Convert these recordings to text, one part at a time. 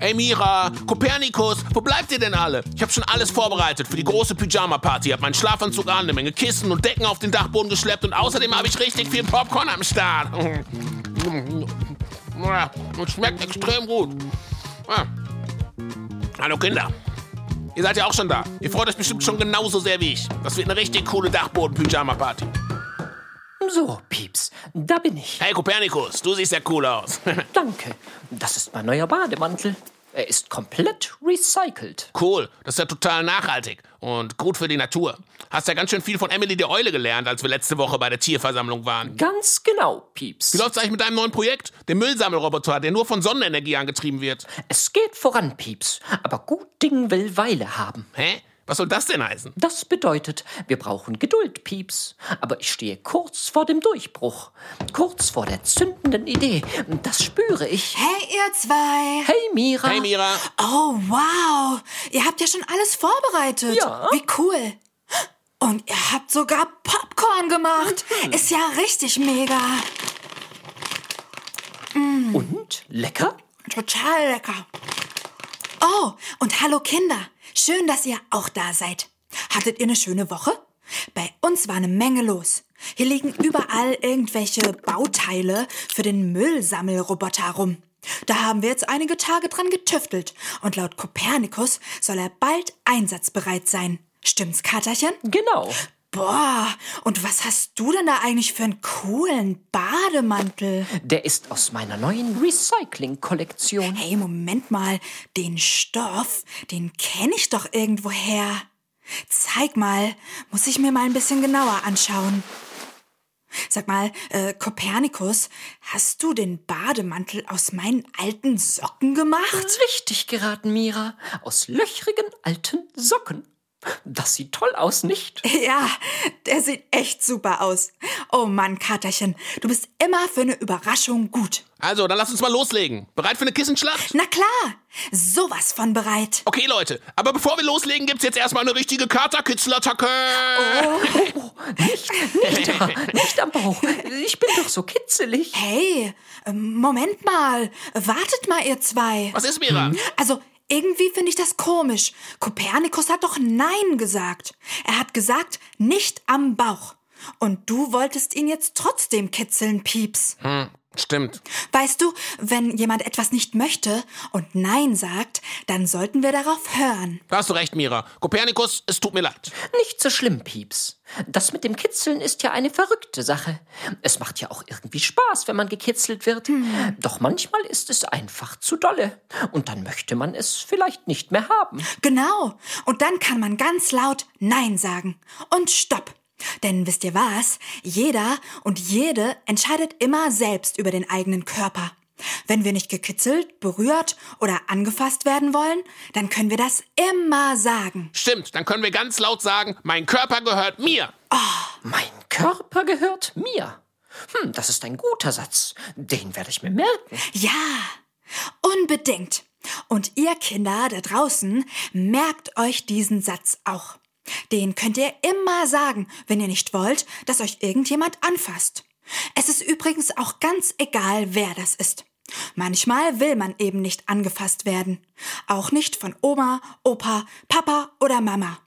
Ey Mira, Kopernikus, wo bleibt ihr denn alle? Ich habe schon alles vorbereitet für die große Pyjama-Party. Hab meinen Schlafanzug an, eine Menge Kissen und Decken auf den Dachboden geschleppt und außerdem habe ich richtig viel Popcorn am Start. Und schmeckt extrem gut. Ja. Hallo Kinder. Ihr seid ja auch schon da. Ihr freut euch bestimmt schon genauso sehr wie ich. Das wird eine richtig coole Dachboden-Pyjama-Party. So, Pieps, da bin ich. Hey Kopernikus, du siehst ja cool aus. Danke. Das ist mein neuer Bademantel. Er ist komplett recycelt. Cool, das ist ja total nachhaltig und gut für die Natur. Hast ja ganz schön viel von Emily die Eule gelernt, als wir letzte Woche bei der Tierversammlung waren. Ganz genau, Pieps. Wie läuft's eigentlich mit deinem neuen Projekt? Dem Müllsammelroboter, der nur von Sonnenenergie angetrieben wird. Es geht voran, Pieps. Aber gut Ding will Weile haben. Hä? Was soll das denn heißen? Das bedeutet, wir brauchen Geduld, Pieps. Aber ich stehe kurz vor dem Durchbruch. Kurz vor der zündenden Idee. Das spüre ich. Hey, ihr zwei. Hey, Mira. Hey Mira. Oh, wow. Ihr habt ja schon alles vorbereitet. Ja. Wie cool. Und ihr habt sogar Popcorn gemacht. Ist ja richtig mega. Und? Lecker? Total lecker. Oh, und hallo Kinder. Schön, dass ihr auch da seid. Hattet ihr eine schöne Woche? Bei uns war eine Menge los. Hier liegen überall irgendwelche Bauteile für den Müllsammelroboter rum. Da haben wir jetzt einige Tage dran getüftelt und laut Kopernikus soll er bald einsatzbereit sein. Stimmt's, Katerchen? Genau. Boah, und was hast du denn da eigentlich für einen coolen Bademantel? Der ist aus meiner neuen Recycling-Kollektion. Hey, Moment mal, den Stoff, den kenne ich doch irgendwoher. Zeig mal, muss ich mir mal ein bisschen genauer anschauen. Sag mal, äh, Kopernikus, hast du den Bademantel aus meinen alten Socken gemacht? Richtig geraten, Mira. Aus löchrigen alten Socken. Das sieht toll aus, nicht? Ja, der sieht echt super aus. Oh Mann, Katerchen, du bist immer für eine Überraschung gut. Also, dann lass uns mal loslegen. Bereit für eine Kissenschlacht? Na klar, sowas von bereit. Okay, Leute, aber bevor wir loslegen, gibt's jetzt erstmal eine richtige Katerkitzelattacke. Oh, nicht, nicht da, nicht am Bauch. Ich bin doch so kitzelig. Hey, ähm, Moment mal, wartet mal, ihr zwei. Was ist, Mira? Also, irgendwie finde ich das komisch. Kopernikus hat doch Nein gesagt. Er hat gesagt, nicht am Bauch. Und du wolltest ihn jetzt trotzdem kitzeln, Pieps. Hm, stimmt. Weißt du, wenn jemand etwas nicht möchte und Nein sagt, dann sollten wir darauf hören. Da hast du recht, Mira. Kopernikus, es tut mir leid. Nicht so schlimm, Pieps. Das mit dem Kitzeln ist ja eine verrückte Sache. Es macht ja auch irgendwie Spaß, wenn man gekitzelt wird. Doch manchmal ist es einfach zu dolle. Und dann möchte man es vielleicht nicht mehr haben. Genau. Und dann kann man ganz laut Nein sagen. Und Stopp. Denn wisst ihr was? Jeder und jede entscheidet immer selbst über den eigenen Körper. Wenn wir nicht gekitzelt, berührt oder angefasst werden wollen, dann können wir das immer sagen. Stimmt, dann können wir ganz laut sagen, mein Körper gehört mir. Mein Körper gehört mir. Hm, das ist ein guter Satz. Den werde ich mir merken. Ja, unbedingt. Und ihr Kinder da draußen, merkt euch diesen Satz auch. Den könnt ihr immer sagen, wenn ihr nicht wollt, dass euch irgendjemand anfasst. Es ist übrigens auch ganz egal, wer das ist. Manchmal will man eben nicht angefasst werden. Auch nicht von Oma, Opa, Papa oder Mama.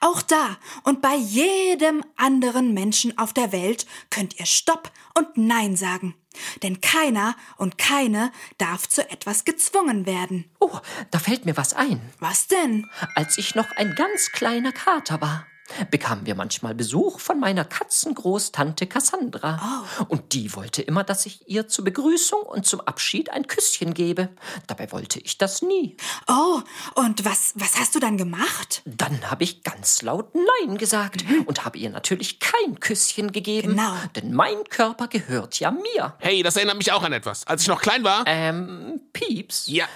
Auch da und bei jedem anderen Menschen auf der Welt könnt ihr Stopp und Nein sagen. Denn keiner und keine darf zu etwas gezwungen werden. Oh, da fällt mir was ein. Was denn? Als ich noch ein ganz kleiner Kater war, bekamen wir manchmal Besuch von meiner Katzengroßtante Cassandra. Und die wollte immer, dass ich ihr zur Begrüßung und zum Abschied ein Küsschen gebe. Dabei wollte ich das nie. Oh, und was, was hast du dann gemacht? Dann habe ich ganz laut Nein gesagt und habe ihr natürlich kein Küsschen gegeben. Genau. Denn mein Körper gehört ja mir. Hey, das erinnert mich auch an etwas. Als ich noch klein war. Ähm, Pieps? Ja.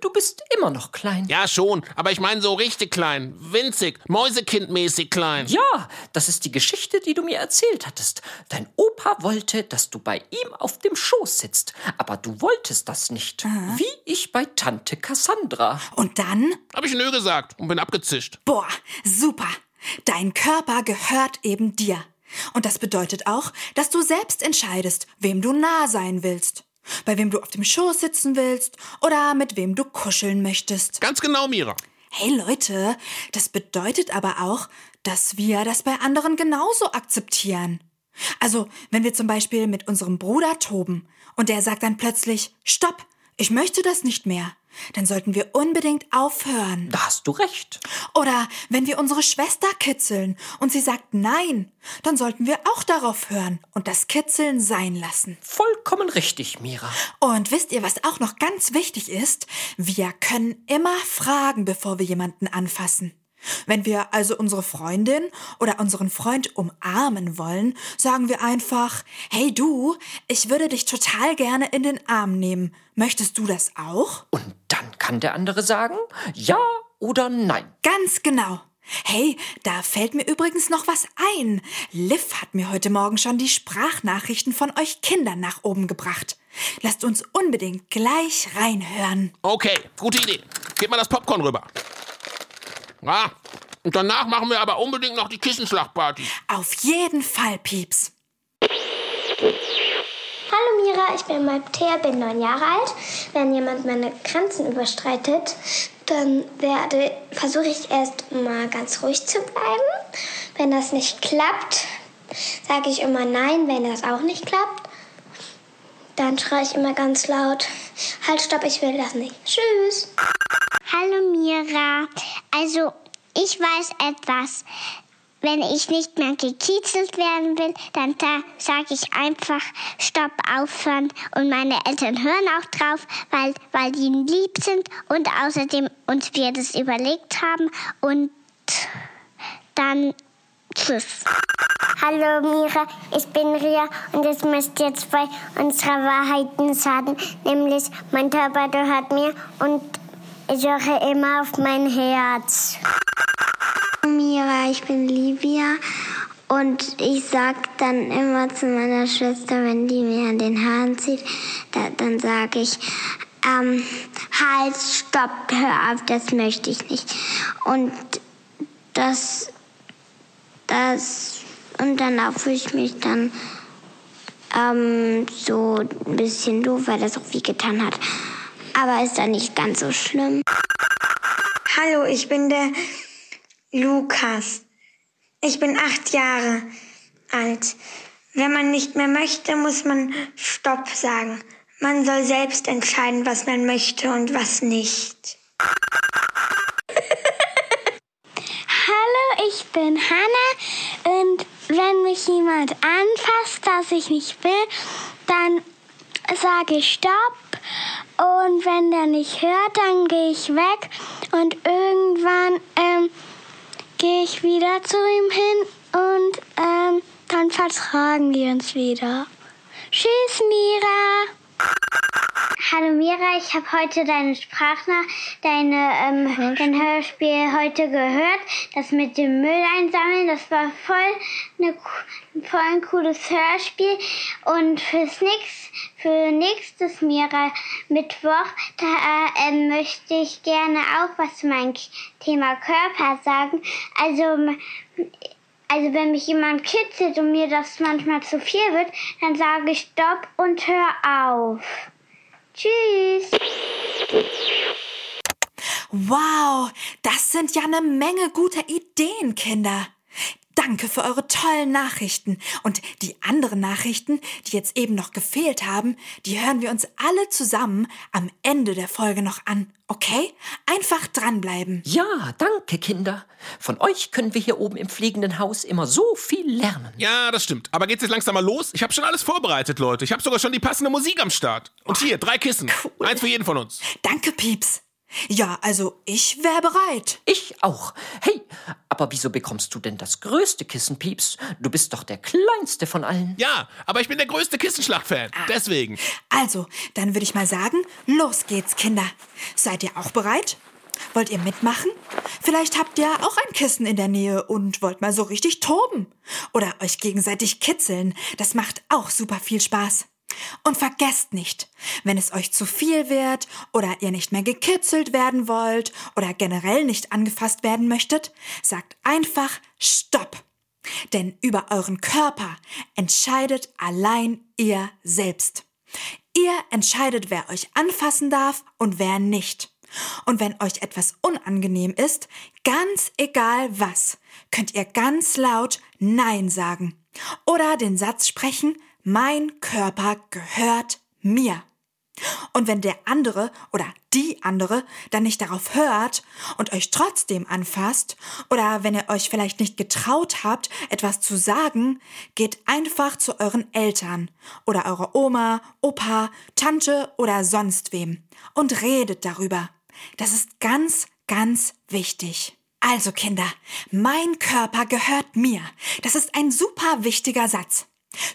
Du bist immer noch klein. Ja, schon. Aber ich meine so richtig klein. Winzig. Mäusekindmäßig klein. Ja, das ist die Geschichte, die du mir erzählt hattest. Dein Opa wollte, dass du bei ihm auf dem Schoß sitzt, aber du wolltest das nicht. Wie ich bei Tante Cassandra. Und dann? Hab ich nö gesagt und bin abgezischt. Boah, super. Dein Körper gehört eben dir. Und das bedeutet auch, dass du selbst entscheidest, wem du nah sein willst. Bei wem du auf dem Schoß sitzen willst oder mit wem du kuscheln möchtest. Ganz genau, Mira. Hey Leute, das bedeutet aber auch, dass wir das bei anderen genauso akzeptieren. Also, wenn wir zum Beispiel mit unserem Bruder toben und der sagt dann plötzlich, Stopp, ich möchte das nicht mehr, dann sollten wir unbedingt aufhören. Da hast du recht. Oder wenn wir unsere Schwester kitzeln und sie sagt Nein, dann sollten wir auch darauf hören und das Kitzeln sein lassen. Vollkommen richtig, Mira. Und wisst ihr, was auch noch ganz wichtig ist? Wir können immer fragen, bevor wir jemanden anfassen. Wenn wir also unsere Freundin oder unseren Freund umarmen wollen, sagen wir einfach, hey du, ich würde dich total gerne in den Arm nehmen. Möchtest du das auch? Und dann kann der andere sagen, ja oder nein. Ganz genau. Hey, da fällt mir übrigens noch was ein. Liv hat mir heute Morgen schon die Sprachnachrichten von euch Kindern nach oben gebracht. Lasst uns unbedingt gleich reinhören. Okay, gute Idee. Gib mal das Popcorn rüber. Ja, und danach machen wir aber unbedingt noch die Kissenschlachtparty. Auf jeden Fall, Pieps. Hallo Mira, ich bin Maltea, bin neun Jahre alt. Wenn jemand meine Grenzen überstreitet, dann werde, versuche ich erst mal ganz ruhig zu bleiben. Wenn das nicht klappt, sage ich immer nein. Wenn das auch nicht klappt, dann schreie ich immer ganz laut, halt, stopp, ich will das nicht. Tschüss. Hallo Mira. Also, ich weiß etwas. Wenn ich nicht mehr gekiezelt werden will, dann da sage ich einfach Stopp, aufhören. Und meine Eltern hören auch drauf, weil, weil die lieb sind und außerdem uns wir das überlegt haben. Und dann tschüss. Hallo Mira, ich bin Ria und ich möchte jetzt zwei unserer Wahrheiten sagen, nämlich mein Körper gehört mir und ich höre immer auf mein Herz. Mira, ich bin Livia und ich sag dann immer zu meiner Schwester, wenn die mir an den Haaren zieht, da, dann sage ich, ähm, halt, stopp, hör auf, das möchte ich nicht. Und das, das, und danach fühle ich mich dann ähm, so ein bisschen doof, weil das auch wie getan hat. Aber ist dann nicht ganz so schlimm. Hallo, ich bin der Lukas. Ich bin acht Jahre alt. Wenn man nicht mehr möchte, muss man Stopp sagen. Man soll selbst entscheiden, was man möchte und was nicht. Hallo, ich bin Hanna und wenn mich jemand anfasst, das ich nicht will, dann sage ich Stopp und wenn der nicht hört, dann gehe ich weg und irgendwann ähm, gehe ich wieder zu ihm hin und ähm, dann vertragen wir uns wieder. Tschüss, Mira. Hallo Mira, ich habe heute deine Sprachnach, deine, ähm, dein Hörspiel heute gehört. Das mit dem Müll einsammeln, das war voll, eine, voll ein cooles Hörspiel. Und fürs Nix, für nächstes Mira Mittwoch, da äh, möchte ich gerne auch was zu meinem Thema Körper sagen. Also also wenn mich jemand kitzelt und mir das manchmal zu viel wird, dann sage ich Stopp und hör auf. Tschüss. Wow, das sind ja eine Menge guter Ideen, Kinder. Danke für eure tollen Nachrichten. Und die anderen Nachrichten, die jetzt eben noch gefehlt haben, die hören wir uns alle zusammen am Ende der Folge noch an. Okay? Einfach dranbleiben. Ja, danke, Kinder. Von euch können wir hier oben im fliegenden Haus immer so viel lernen. Ja, das stimmt. Aber geht's jetzt langsam mal los? Ich habe schon alles vorbereitet, Leute. Ich habe sogar schon die passende Musik am Start. Und hier, drei Kissen. Cool. Eins für jeden von uns. Danke, Pieps. Ja, also ich wäre bereit. Ich auch. Hey, aber wieso bekommst du denn das größte Kissen, Pieps? Du bist doch der kleinste von allen. Ja, aber ich bin der größte Kissenschlacht-Fan. Deswegen. Also, dann würde ich mal sagen, los geht's, Kinder. Seid ihr auch bereit? Wollt ihr mitmachen? Vielleicht habt ihr auch ein Kissen in der Nähe und wollt mal so richtig toben. Oder euch gegenseitig kitzeln. Das macht auch super viel Spaß. Und vergesst nicht, wenn es euch zu viel wird oder ihr nicht mehr gekitzelt werden wollt oder generell nicht angefasst werden möchtet, sagt einfach Stopp. Denn über euren Körper entscheidet allein ihr selbst. Ihr entscheidet, wer euch anfassen darf und wer nicht. Und wenn euch etwas unangenehm ist, ganz egal was, könnt ihr ganz laut Nein sagen. Oder den Satz sprechen, mein Körper gehört mir. Und wenn der andere oder die andere dann nicht darauf hört und euch trotzdem anfasst, oder wenn ihr euch vielleicht nicht getraut habt, etwas zu sagen, geht einfach zu euren Eltern oder eurer Oma, Opa, Tante oder sonst wem und redet darüber. Das ist ganz, ganz wichtig. Also Kinder, mein Körper gehört mir. Das ist ein super wichtiger Satz.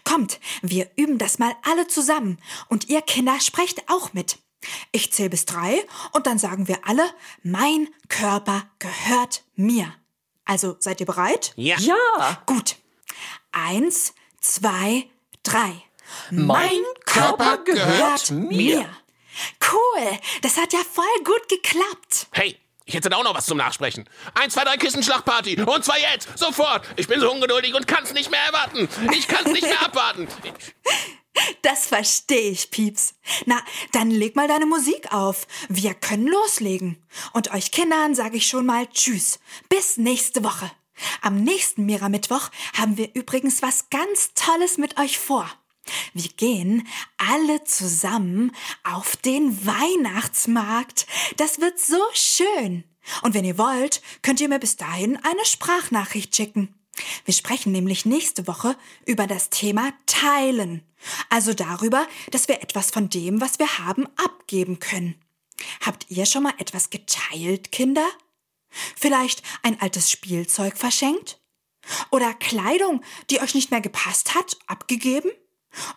Kommt, wir üben das mal alle zusammen und ihr Kinder sprecht auch mit. Ich zähle bis drei und dann sagen wir alle, mein Körper gehört mir. Also seid ihr bereit? Ja. Ja, Gut. Eins, zwei, drei. Mein Körper gehört mir. Cool, das hat ja voll gut geklappt. Hey, ich hätte da auch noch was zum Nachsprechen. Eins, zwei, drei Kissenschlagparty. Und zwar jetzt, sofort. Ich bin so ungeduldig und kann's nicht mehr erwarten. Ich kann's nicht mehr abwarten. Das verstehe ich, Pieps. Na, dann leg mal deine Musik auf. Wir können loslegen. Und euch Kindern sage ich schon mal Tschüss. Bis nächste Woche. Am nächsten Mira-Mittwoch haben wir übrigens was ganz Tolles mit euch vor. Wir gehen alle zusammen auf den Weihnachtsmarkt. Das wird so schön. Und wenn ihr wollt, könnt ihr mir bis dahin eine Sprachnachricht schicken. Wir sprechen nämlich nächste Woche über das Thema Teilen. Also darüber, dass wir etwas von dem, was wir haben, abgeben können. Habt ihr schon mal etwas geteilt, Kinder? Vielleicht ein altes Spielzeug verschenkt? Oder Kleidung, die euch nicht mehr gepasst hat, abgegeben?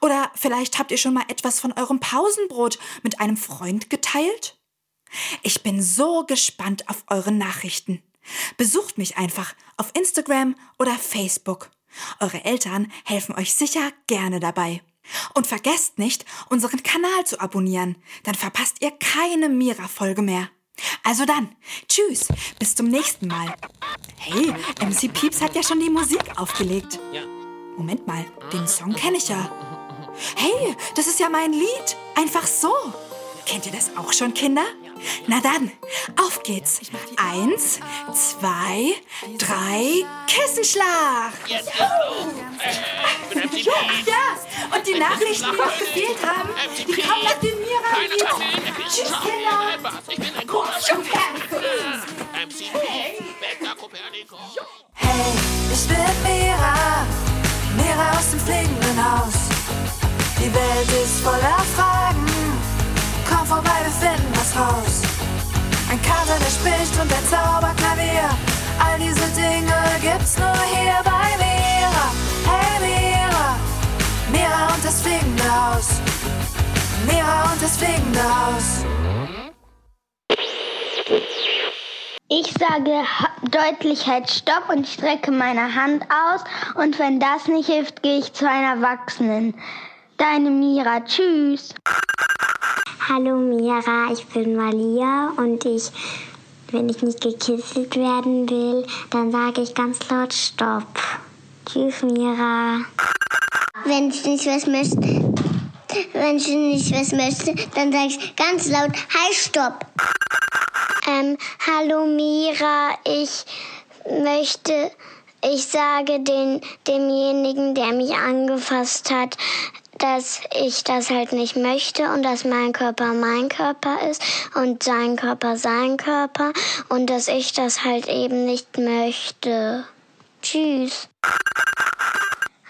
Oder vielleicht habt ihr schon mal etwas von eurem Pausenbrot mit einem Freund geteilt? Ich bin so gespannt auf eure Nachrichten. Besucht mich einfach auf Instagram oder Facebook. Eure Eltern helfen euch sicher gerne dabei. Und vergesst nicht, unseren Kanal zu abonnieren, dann verpasst ihr keine Mira-Folge mehr. Also dann, tschüss, bis zum nächsten Mal. Hey, MC Pieps hat ja schon die Musik aufgelegt. Ja. Moment mal, den Song kenne ich ja. Hey, das ist ja mein Lied. Einfach so. Kennt ihr das auch schon, Kinder? Na dann, auf geht's. Eins, zwei, drei, Kissenschlag. Pete. Ja, und die Nachrichten, die noch gefehlt haben, die kommen nach dem Mira-Lied. Tschüss, Kinder. Becker Kopernikus. Hey, ich bin Mira, fliegenden Haus. Die Welt ist voller Fragen, komm vorbei, wir finden was raus. Ein Kater, der spricht und der Zauberklavier, all diese Dinge gibt's nur hier bei Mira. Hey Mira, Mira und das fliegende Haus. Mira und das fliegende Haus. Ich sage deutlich halt Stopp und strecke meine Hand aus. Und wenn das nicht hilft, gehe ich zu einer Erwachsenen. Deine Mira, tschüss. Hallo Mira, ich bin Malia und ich, wenn ich nicht gekisselt werden will, dann sage ich ganz laut Stopp. Tschüss Mira. Wenn ich nicht was möchte, wenn ich nicht was möchte, dann sage ich ganz laut Halt Stopp. Ähm, hallo Mira, ich möchte, ich sage den, demjenigen, der mich angefasst hat, dass ich das halt nicht möchte und dass mein Körper mein Körper ist und sein Körper sein Körper und dass ich das halt eben nicht möchte. Tschüss.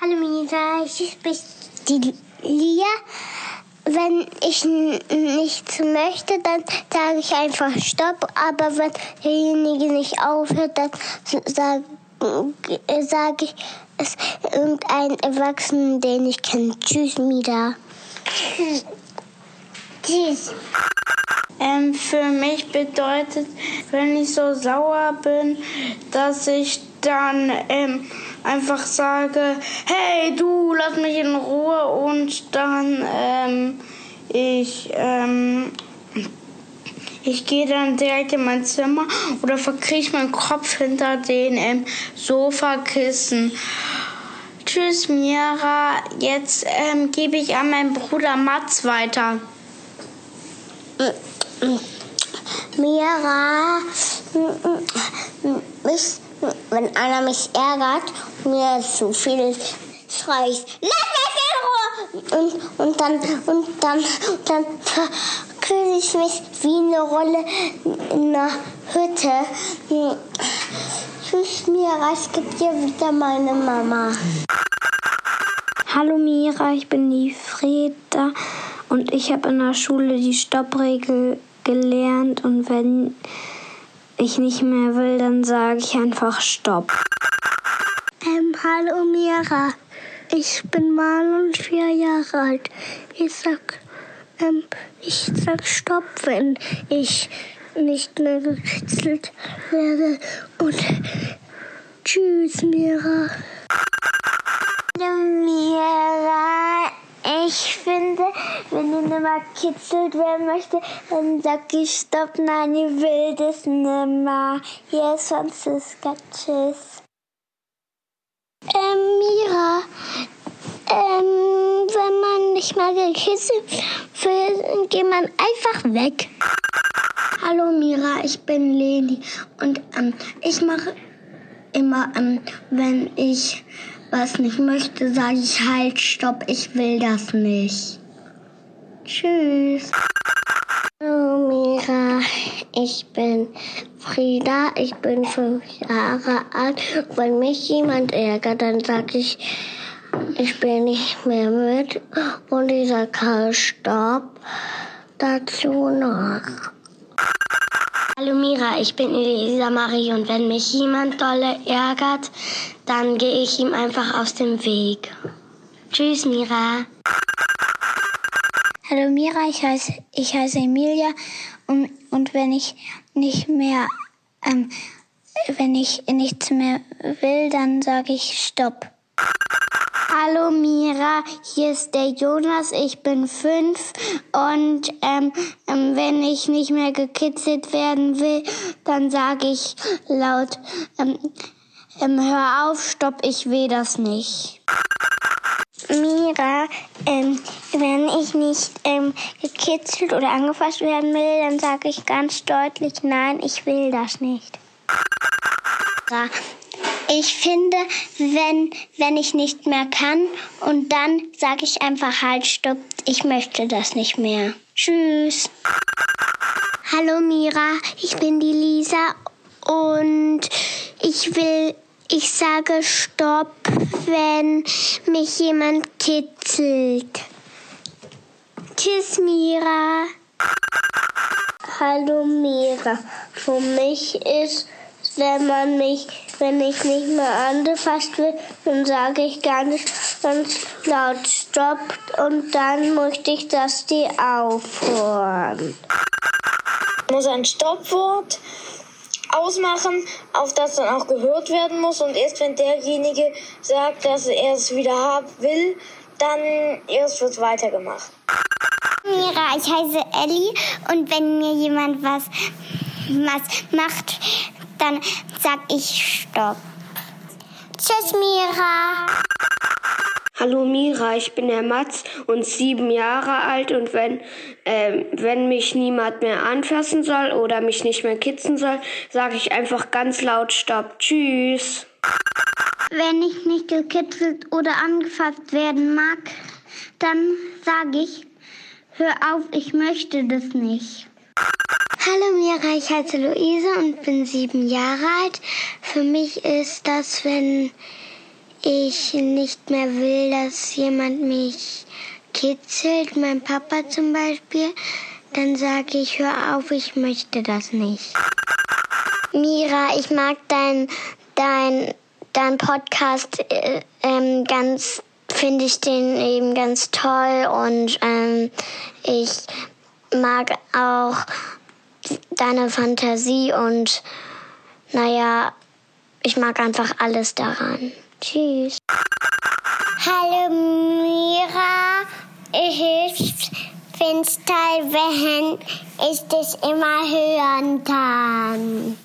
Hallo Misa, ich bin die Lia. Wenn ich nichts möchte, dann sage ich einfach Stopp. Aber wenn derjenige nicht aufhört, dann sage sag ich es irgendeinen Erwachsenen, den ich kenne. Tschüss, Mida. Tschüss. Ähm, für mich bedeutet, wenn ich so sauer bin, dass ich dann ähm, einfach sage, hey du, lass mich in Ruhe und dann ähm, ich ähm, ich gehe dann direkt in mein Zimmer oder verkriech meinen Kopf hinter den ähm, Sofakissen. Tschüss, Mira. Jetzt ähm, gebe ich an meinen Bruder Mats weiter. Mira, mich, wenn einer mich ärgert, mir zu viel schreit, lass mich in Ruhe! Und, und dann, und dann, dann fühle ich mich wie eine Rolle in einer Hütte. Tschüss, Mira, ich gebe dir wieder meine Mama. Hallo Mira, ich bin die Freda und ich habe in der Schule die Stoppregel gelernt und wenn ich nicht mehr will, dann sage ich einfach Stopp. Ähm, hallo Mira, ich bin Marlon, vier Jahre alt. Ich sag, ähm, ich sag Stopp, wenn ich nicht mehr gekitzelt werde. Und tschüss, Mira. Hallo Mira, ich finde, wenn du nimmer kitzelt werden möchte, dann sag ich Stopp, nein, ich will das nimmer. Hier ist Franziska, tschüss. Ähm, Mira, ähm, wenn man nicht mehr gekitzelt will, dann geht man einfach weg. Hallo Mira, ich bin Leni und ähm, ich mache immer, ähm, wenn ich was nicht möchte, sage ich halt, stopp, ich will das nicht. Tschüss. Hallo Mira, ich bin Frieda, ich bin fünf Jahre alt. Wenn mich jemand ärgert, dann sage ich, ich spiele nicht mehr mit und ich sage halt Stopp dazu noch. Hallo Mira, ich bin Elisa Marie und wenn mich jemand dolle ärgert, dann gehe ich ihm einfach aus dem Weg. Tschüss Mira. Hallo Mira, ich heiße, ich heiße Emilia und, und wenn ich nicht mehr, ähm, wenn ich nichts mehr will, dann sage ich Stopp. Hallo Mira, hier ist der Jonas, ich bin fünf und ähm, ähm, wenn ich nicht mehr gekitzelt werden will, dann sage ich laut, ähm, ähm, hör auf, stopp, ich will das nicht. Mira, ähm, wenn ich nicht ähm, gekitzelt oder angefasst werden will, dann sage ich ganz deutlich, nein, ich will das nicht. Ich finde, wenn, wenn ich nicht mehr kann und dann sage ich einfach halt, stopp, ich möchte das nicht mehr. Tschüss. Hallo Mira, ich bin die Lisa und ich will, ich sage stopp, wenn mich jemand kitzelt. Tschüss Mira. Hallo Mira, für mich ist wenn man mich, wenn ich nicht mehr angefasst will, dann sage ich ganz, ganz laut Stopp und dann möchte ich, dass die aufhören. muss ein Stoppwort ausmachen, auf das dann auch gehört werden muss. Und erst wenn derjenige sagt, dass er es wieder haben will, dann erst wird weitergemacht. Mira, ich heiße Ellie und wenn mir jemand was, was macht, dann sag ich Stopp. Tschüss, Mira. Hallo Mira, ich bin der Mats und sieben Jahre alt und wenn, äh, wenn mich niemand mehr anfassen soll oder mich nicht mehr kitzen soll, sage ich einfach ganz laut Stopp. Tschüss. Wenn ich nicht gekitzelt oder angefasst werden mag, dann sage ich, hör auf, ich möchte das nicht. Hallo Mira, ich heiße Luise und bin sieben Jahre alt. Für mich ist das, wenn ich nicht mehr will, dass jemand mich kitzelt, mein Papa zum Beispiel, dann sage ich, hör auf, ich möchte das nicht. Mira, ich mag dein, dein, dein Podcast äh, ähm, ganz, finde ich den eben ganz toll und ähm, ich mag auch deine Fantasie und naja, ich mag einfach alles daran. Tschüss. Hallo Mira, ich es toll, wenn ich dich immer hören kann.